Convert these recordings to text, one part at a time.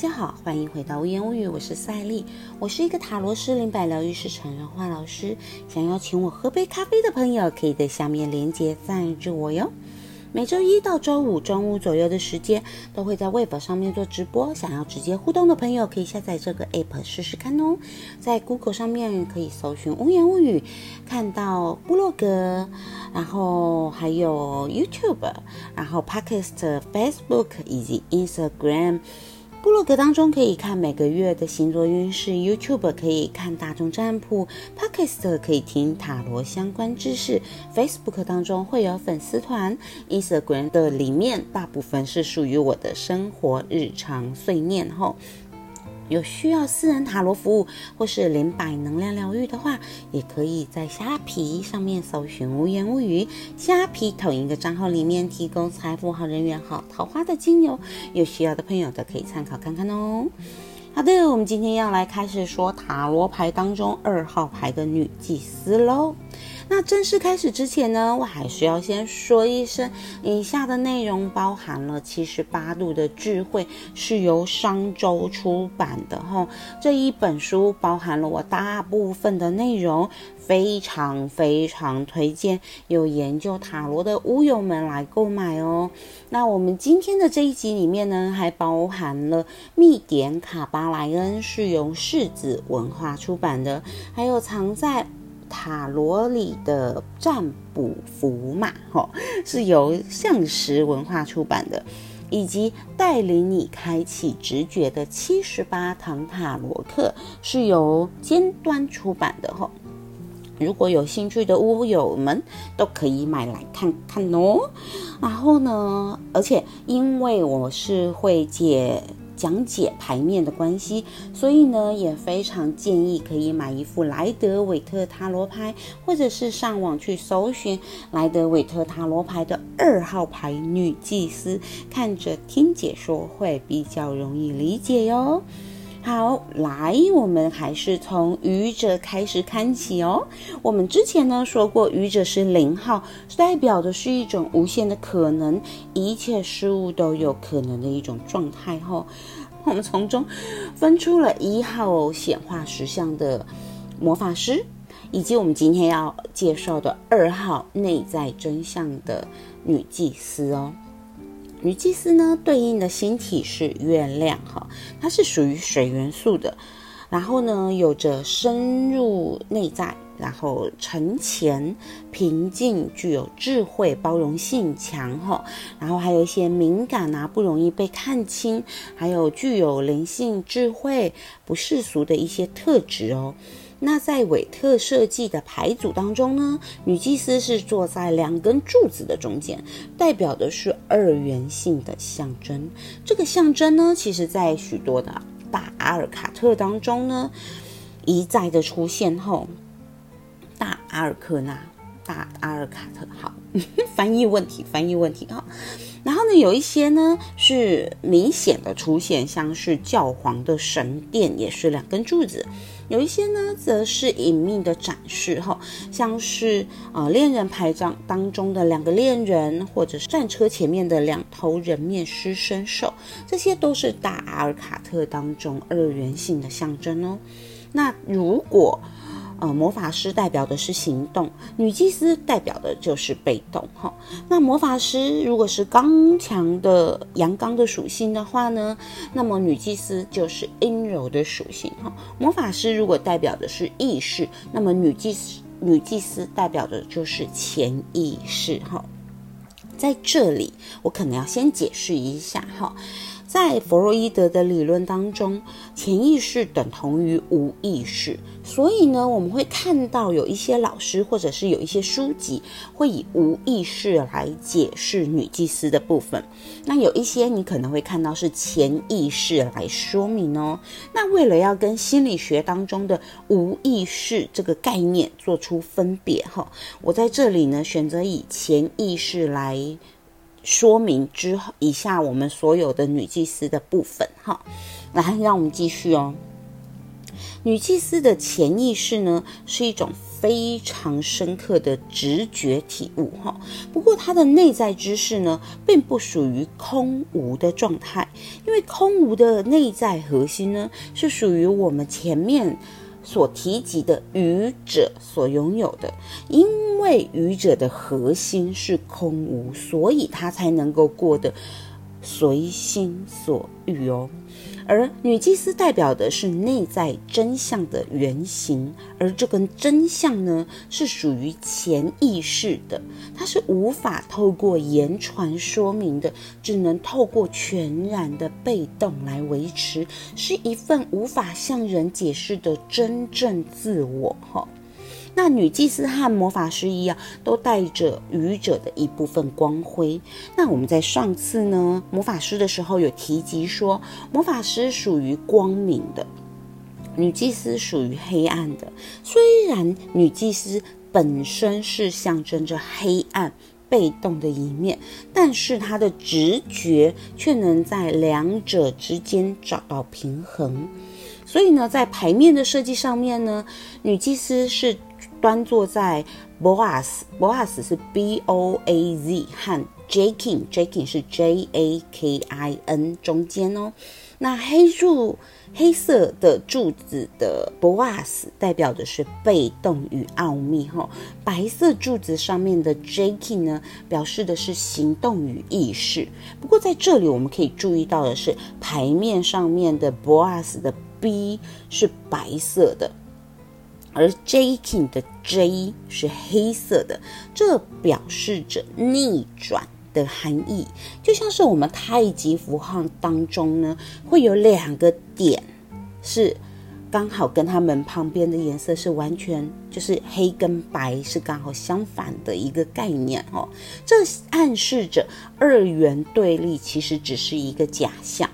大家好，欢迎回到无言无语，我是赛丽，我是一个塔罗师、灵摆疗愈师、成人化老师。想要请我喝杯咖啡的朋友，可以在下面连接赞助我哟。每周一到周五中午左右的时间，都会在微博上面做直播。想要直接互动的朋友，可以下载这个 App 试试看哦。在 Google 上面可以搜寻“无言无语”，看到部落格，然后还有 YouTube，然后 Podcast、Facebook 以及 Instagram。部落格当中可以看每个月的星座运势，YouTube 可以看大众占卜，Podcast 可以听塔罗相关知识，Facebook 当中会有粉丝团，Instagram 的里面大部分是属于我的生活日常碎念吼。有需要私人塔罗服务或是灵摆能量疗愈的话，也可以在虾皮上面搜寻“无言无语”，虾皮同一个账号里面提供财富好、人缘好、桃花的精油，有需要的朋友都可以参考看看哦。好的，我们今天要来开始说塔罗牌当中二号牌的女祭司喽。那正式开始之前呢，我还是要先说一声，以下的内容包含了七十八度的智慧，是由商周出版的哈。这一本书包含了我大部分的内容，非常非常推荐有研究塔罗的乌友们来购买哦。那我们今天的这一集里面呢，还包含了密典卡巴莱恩，是由世子文化出版的，还有藏在。塔罗里的占卜符码，哈，是由象石文化出版的，以及带领你开启直觉的七十八堂塔罗课，是由尖端出版的，哈。如果有兴趣的屋友们，都可以买来看看哦。然后呢，而且因为我是会解。讲解牌面的关系，所以呢也非常建议可以买一副莱德韦特塔罗牌，或者是上网去搜寻莱德韦特塔罗牌的二号牌女祭司，看着听解说会比较容易理解哟。好，来，我们还是从愚者开始看起哦。我们之前呢说过，愚者是零号，代表的是一种无限的可能，一切事物都有可能的一种状态。哦，我们从中分出了一号显化实相的魔法师，以及我们今天要介绍的二号内在真相的女祭司哦。女祭司呢，对应的星体是月亮，哈，它是属于水元素的，然后呢，有着深入内在，然后沉潜、平静、具有智慧、包容性强，哈，然后还有一些敏感啊，不容易被看清，还有具有灵性、智慧、不世俗的一些特质哦。那在韦特设计的牌组当中呢，女祭司是坐在两根柱子的中间，代表的是二元性的象征。这个象征呢，其实在许多的大阿尔卡特当中呢，一再的出现后，大阿尔克纳、大阿尔卡特，好，翻译问题，翻译问题哈。然后呢，有一些呢是明显的出现，像是教皇的神殿也是两根柱子。有一些呢，则是隐秘的展示哈，像是啊恋人牌张当中的两个恋人，或者是战车前面的两头人面狮身兽，这些都是大阿尔卡特当中二元性的象征哦。那如果呃，魔法师代表的是行动，女祭司代表的就是被动哈。那魔法师如果是刚强的阳刚的属性的话呢，那么女祭司就是阴柔的属性哈。魔法师如果代表的是意识，那么女祭司女祭司代表的就是潜意识哈。在这里，我可能要先解释一下哈。在弗洛伊德的理论当中，潜意识等同于无意识，所以呢，我们会看到有一些老师或者是有一些书籍会以无意识来解释女祭司的部分。那有一些你可能会看到是潜意识来说明哦。那为了要跟心理学当中的无意识这个概念做出分别哈，我在这里呢选择以潜意识来。说明之后，以下我们所有的女祭司的部分，哈，来让我们继续哦。女祭司的潜意识呢，是一种非常深刻的直觉体悟哈。不过她的内在知识呢，并不属于空无的状态，因为空无的内在核心呢，是属于我们前面所提及的愚者所拥有的。因为愚者的核心是空无，所以他才能够过得随心所欲哦。而女祭司代表的是内在真相的原型，而这根真相呢，是属于潜意识的，它是无法透过言传说明的，只能透过全然的被动来维持，是一份无法向人解释的真正自我。哈。那女祭司和魔法师一样，都带着愚者的一部分光辉。那我们在上次呢魔法师的时候有提及说，魔法师属于光明的，女祭司属于黑暗的。虽然女祭司本身是象征着黑暗、被动的一面，但是她的直觉却能在两者之间找到平衡。所以呢，在牌面的设计上面呢，女祭司是。端坐在 Boaz，Boaz 是 B O A Z 和 Jakin，Jakin 是 J A K I N 中间哦。那黑柱黑色的柱子的 Boaz 代表的是被动与奥秘哈，白色柱子上面的 Jakin 呢，表示的是行动与意识。不过在这里我们可以注意到的是，牌面上面的 Boaz 的 B 是白色的。而 J King 的 J 是黑色的，这表示着逆转的含义，就像是我们太极符号当中呢，会有两个点是刚好跟它们旁边的颜色是完全就是黑跟白是刚好相反的一个概念哦，这暗示着二元对立其实只是一个假象，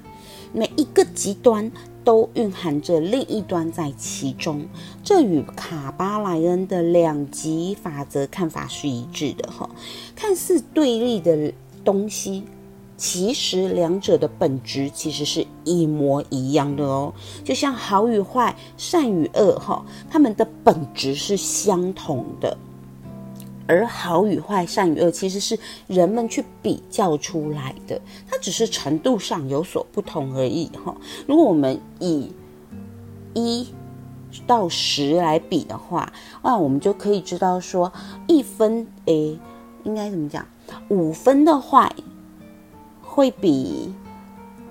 每一个极端。都蕴含着另一端在其中，这与卡巴莱恩的两极法则看法是一致的哈。看似对立的东西，其实两者的本质其实是一模一样的哦。就像好与坏、善与恶哈，它们的本质是相同的。而好与坏、善与恶，其实是人们去比较出来的，它只是程度上有所不同而已。哈，如果我们以一到十来比的话，那我们就可以知道说，一分诶，应该怎么讲？五分的坏会比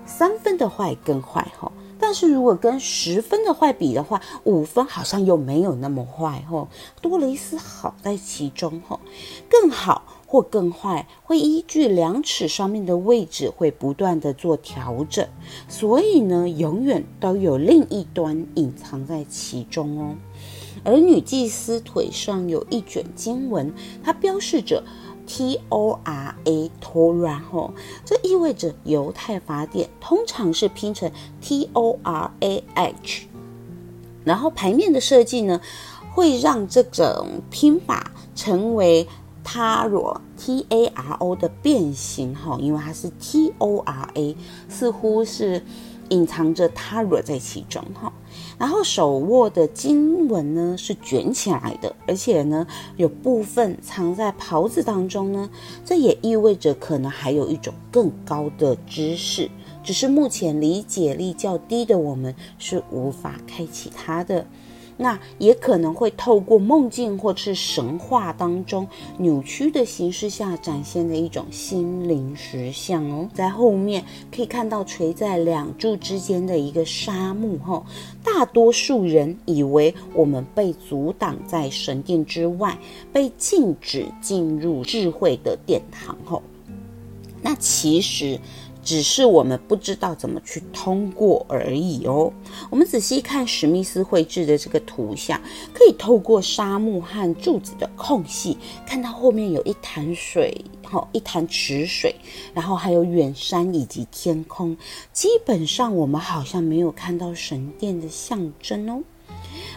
三分的坏更坏。哈。但是如果跟十分的坏比的话，五分好像又没有那么坏吼，多了一丝好在其中吼。更好或更坏会依据量尺上面的位置会不断的做调整，所以呢，永远都有另一端隐藏在其中哦。而女祭司腿上有一卷经文，它标示着。T O R A Torah 吼，这意味着犹太法典通常是拼成 T O R A H，然后牌面的设计呢，会让这种拼法成为 Taro T A R O 的变形哈，因为它是 T O R A，似乎是隐藏着塔罗在其中哈。然后手握的经文呢是卷起来的，而且呢有部分藏在袍子当中呢，这也意味着可能还有一种更高的知识，只是目前理解力较低的我们是无法开启它的。那也可能会透过梦境或是神话当中扭曲的形式下展现的一种心灵实相哦。在后面可以看到垂在两柱之间的一个沙漠哈，大多数人以为我们被阻挡在神殿之外，被禁止进入智慧的殿堂后，那其实。只是我们不知道怎么去通过而已哦。我们仔细看史密斯绘制的这个图像，可以透过沙漠和柱子的空隙，看到后面有一潭水，好一潭池水，然后还有远山以及天空。基本上我们好像没有看到神殿的象征哦。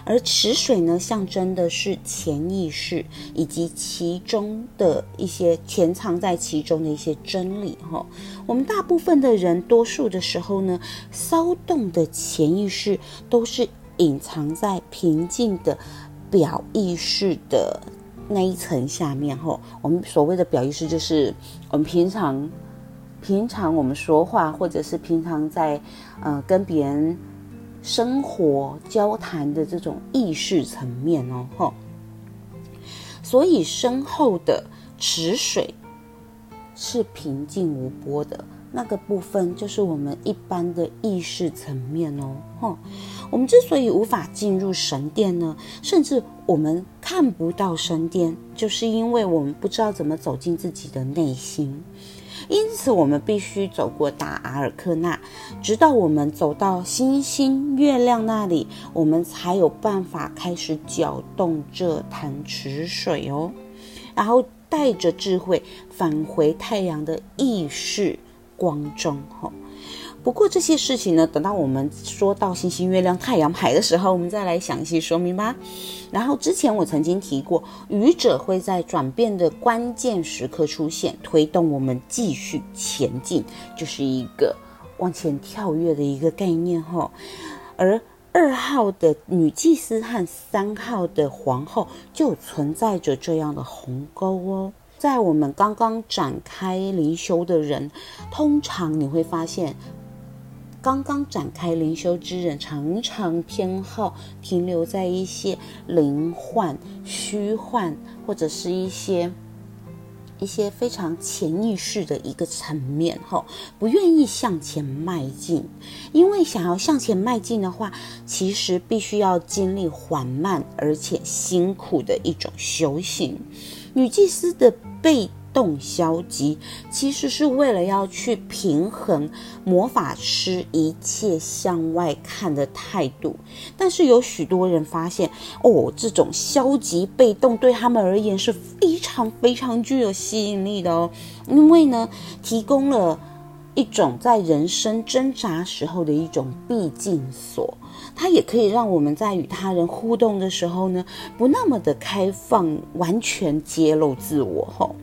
而池水呢，象征的是潜意识以及其中的一些潜藏在其中的一些真理哈。我们大部分的人，多数的时候呢，骚动的潜意识都是隐藏在平静的表意识的那一层下面。哈，我们所谓的表意识，就是我们平常平常我们说话，或者是平常在呃跟别人生活交谈的这种意识层面哦。吼，所以身后的池水是平静无波的。那个部分就是我们一般的意识层面哦，哈。我们之所以无法进入神殿呢，甚至我们看不到神殿，就是因为我们不知道怎么走进自己的内心。因此，我们必须走过达阿尔克纳，直到我们走到星星、月亮那里，我们才有办法开始搅动这潭池水哦。然后带着智慧返回太阳的意识。光中哈，不过这些事情呢，等到我们说到星星、月亮、太阳牌的时候，我们再来详细说明吧。然后之前我曾经提过，愚者会在转变的关键时刻出现，推动我们继续前进，就是一个往前跳跃的一个概念哈。而二号的女祭司和三号的皇后就存在着这样的鸿沟哦。在我们刚刚展开灵修的人，通常你会发现，刚刚展开灵修之人常常偏好停留在一些灵幻、虚幻，或者是一些一些非常潜意识的一个层面，哈，不愿意向前迈进。因为想要向前迈进的话，其实必须要经历缓慢而且辛苦的一种修行。女祭司的背动消极，其实是为了要去平衡魔法师一切向外看的态度。但是有许多人发现，哦，这种消极被动对他们而言是非常非常具有吸引力的哦，因为呢，提供了一种在人生挣扎时候的一种必进所。它也可以让我们在与他人互动的时候呢，不那么的开放，完全揭露自我吼。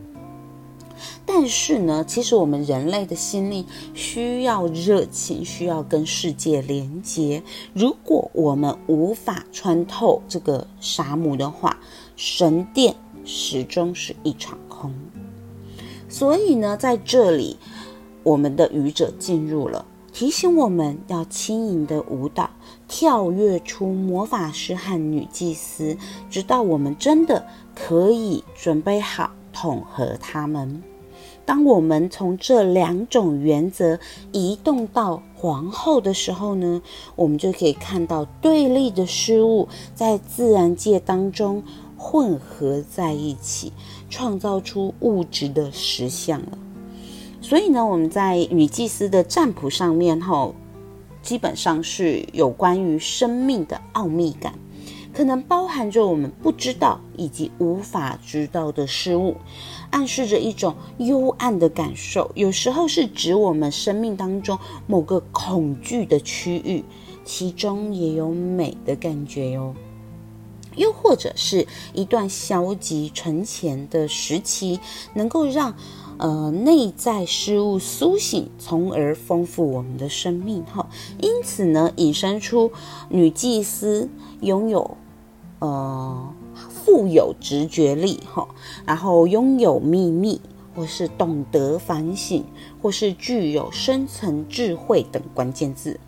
但是呢，其实我们人类的心灵需要热情，需要跟世界连接。如果我们无法穿透这个沙漠的话，神殿始终是一场空。所以呢，在这里，我们的愚者进入了。提醒我们要轻盈的舞蹈，跳跃出魔法师和女祭司，直到我们真的可以准备好统合他们。当我们从这两种原则移动到皇后的时候呢，我们就可以看到对立的事物在自然界当中混合在一起，创造出物质的实相了。所以呢，我们在女祭司的占卜上面，哈，基本上是有关于生命的奥秘感，可能包含着我们不知道以及无法知道的事物，暗示着一种幽暗的感受。有时候是指我们生命当中某个恐惧的区域，其中也有美的感觉哟。又或者是一段消极沉潜的时期，能够让。呃，内在事物苏醒，从而丰富我们的生命哈。因此呢，引申出女祭司拥有呃富有直觉力哈，然后拥有秘密，或是懂得反省，或是具有深层智慧等关键字。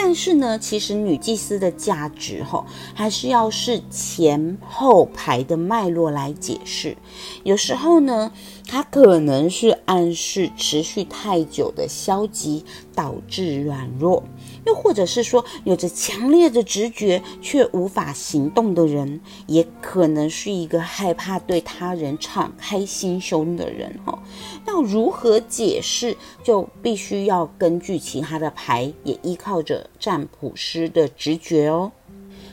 但是呢，其实女祭司的价值哈，还是要是前后排的脉络来解释。有时候呢，它可能是暗示持续太久的消极导致软弱。又或者是说，有着强烈的直觉却无法行动的人，也可能是一个害怕对他人敞开心胸的人。哈，要如何解释，就必须要根据其他的牌，也依靠着占卜师的直觉哦。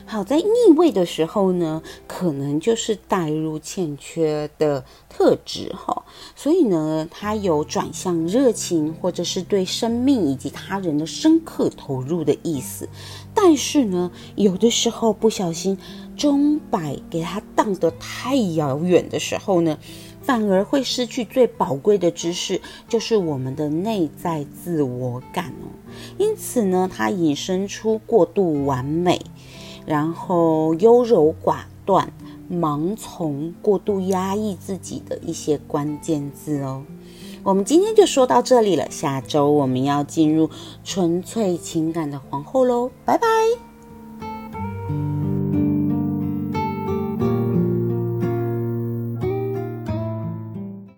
好在逆位的时候呢，可能就是带入欠缺的特质哈，所以呢，它有转向热情或者是对生命以及他人的深刻投入的意思。但是呢，有的时候不小心钟摆给它荡得太遥远的时候呢，反而会失去最宝贵的知识，就是我们的内在自我感哦。因此呢，它引申出过度完美。然后优柔寡断、盲从、过度压抑自己的一些关键字哦。我们今天就说到这里了，下周我们要进入纯粹情感的皇后喽，拜拜。